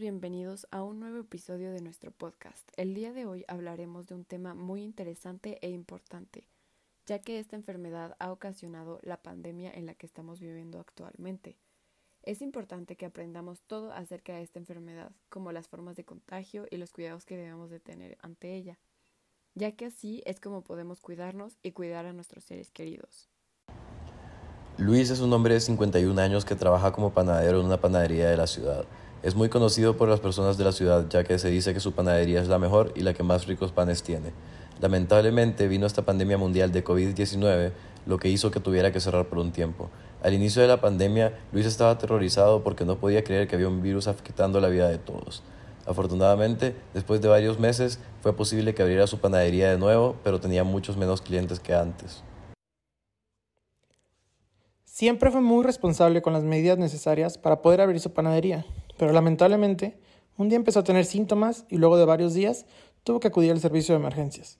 bienvenidos a un nuevo episodio de nuestro podcast. El día de hoy hablaremos de un tema muy interesante e importante, ya que esta enfermedad ha ocasionado la pandemia en la que estamos viviendo actualmente. Es importante que aprendamos todo acerca de esta enfermedad, como las formas de contagio y los cuidados que debemos de tener ante ella, ya que así es como podemos cuidarnos y cuidar a nuestros seres queridos. Luis es un hombre de 51 años que trabaja como panadero en una panadería de la ciudad. Es muy conocido por las personas de la ciudad ya que se dice que su panadería es la mejor y la que más ricos panes tiene. Lamentablemente vino esta pandemia mundial de COVID-19 lo que hizo que tuviera que cerrar por un tiempo. Al inicio de la pandemia, Luis estaba aterrorizado porque no podía creer que había un virus afectando la vida de todos. Afortunadamente, después de varios meses, fue posible que abriera su panadería de nuevo, pero tenía muchos menos clientes que antes. Siempre fue muy responsable con las medidas necesarias para poder abrir su panadería, pero lamentablemente un día empezó a tener síntomas y luego de varios días tuvo que acudir al servicio de emergencias.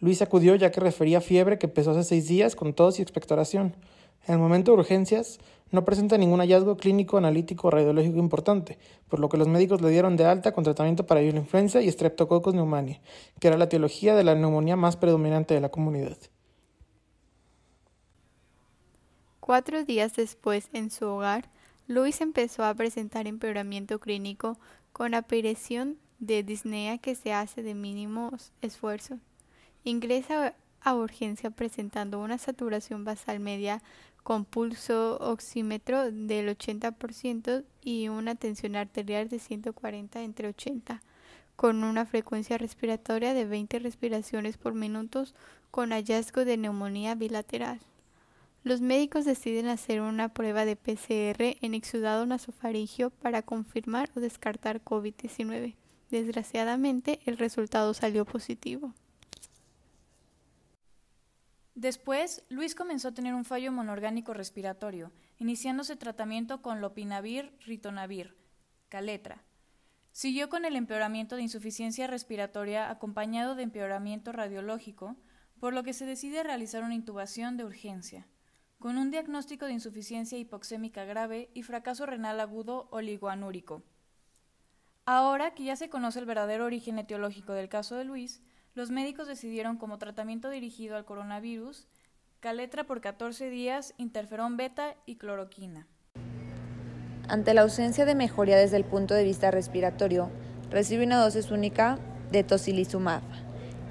Luis acudió ya que refería fiebre que empezó hace seis días con tos y expectoración. En el momento de urgencias no presenta ningún hallazgo clínico, analítico o radiológico importante, por lo que los médicos le dieron de alta con tratamiento para influenza y Streptococcus pneumoniae, que era la etiología de la neumonía más predominante de la comunidad. Cuatro días después, en su hogar, Luis empezó a presentar empeoramiento clínico con aparición de disnea que se hace de mínimos esfuerzos. Ingresa a urgencia presentando una saturación basal media con pulso oxímetro del 80% y una tensión arterial de 140 entre 80, con una frecuencia respiratoria de 20 respiraciones por minuto con hallazgo de neumonía bilateral. Los médicos deciden hacer una prueba de PCR en exudado nasofaringio para confirmar o descartar COVID-19. Desgraciadamente, el resultado salió positivo. Después, Luis comenzó a tener un fallo monorgánico respiratorio, iniciándose tratamiento con lopinavir, ritonavir, caletra. Siguió con el empeoramiento de insuficiencia respiratoria acompañado de empeoramiento radiológico, por lo que se decide realizar una intubación de urgencia con un diagnóstico de insuficiencia hipoxémica grave y fracaso renal agudo oligoanúrico. Ahora que ya se conoce el verdadero origen etiológico del caso de Luis, los médicos decidieron como tratamiento dirigido al coronavirus caletra por 14 días, interferón beta y cloroquina. Ante la ausencia de mejoría desde el punto de vista respiratorio, recibe una dosis única de tocilizumab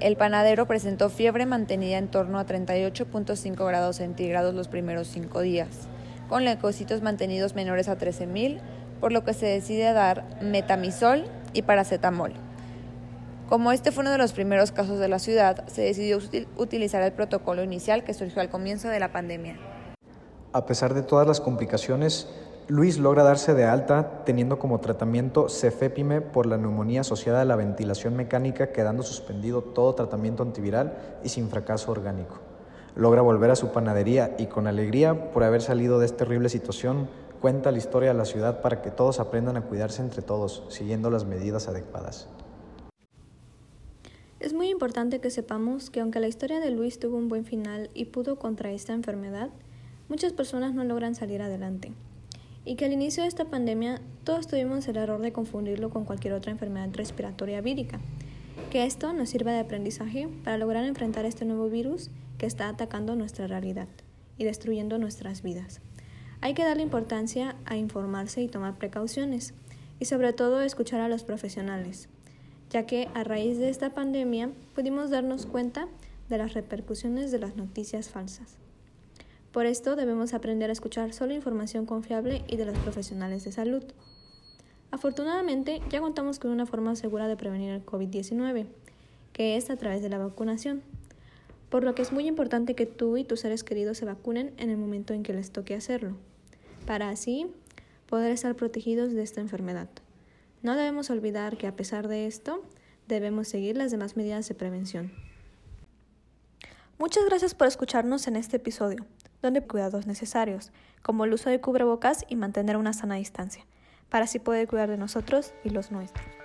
el panadero presentó fiebre mantenida en torno a 38.5 grados centígrados los primeros cinco días, con leucocitos mantenidos menores a 13.000, por lo que se decide dar metamisol y paracetamol. Como este fue uno de los primeros casos de la ciudad, se decidió utilizar el protocolo inicial que surgió al comienzo de la pandemia. A pesar de todas las complicaciones, Luis logra darse de alta teniendo como tratamiento cefepime por la neumonía asociada a la ventilación mecánica, quedando suspendido todo tratamiento antiviral y sin fracaso orgánico. Logra volver a su panadería y con alegría por haber salido de esta terrible situación, cuenta la historia de la ciudad para que todos aprendan a cuidarse entre todos, siguiendo las medidas adecuadas. Es muy importante que sepamos que aunque la historia de Luis tuvo un buen final y pudo contra esta enfermedad, muchas personas no logran salir adelante y que al inicio de esta pandemia todos tuvimos el error de confundirlo con cualquier otra enfermedad respiratoria vírica. Que esto nos sirva de aprendizaje para lograr enfrentar este nuevo virus que está atacando nuestra realidad y destruyendo nuestras vidas. Hay que darle importancia a informarse y tomar precauciones, y sobre todo escuchar a los profesionales, ya que a raíz de esta pandemia pudimos darnos cuenta de las repercusiones de las noticias falsas. Por esto debemos aprender a escuchar solo información confiable y de los profesionales de salud. Afortunadamente, ya contamos con una forma segura de prevenir el COVID-19, que es a través de la vacunación, por lo que es muy importante que tú y tus seres queridos se vacunen en el momento en que les toque hacerlo, para así poder estar protegidos de esta enfermedad. No debemos olvidar que a pesar de esto, debemos seguir las demás medidas de prevención. Muchas gracias por escucharnos en este episodio donde cuidados necesarios, como el uso de cubrebocas y mantener una sana distancia, para así poder cuidar de nosotros y los nuestros.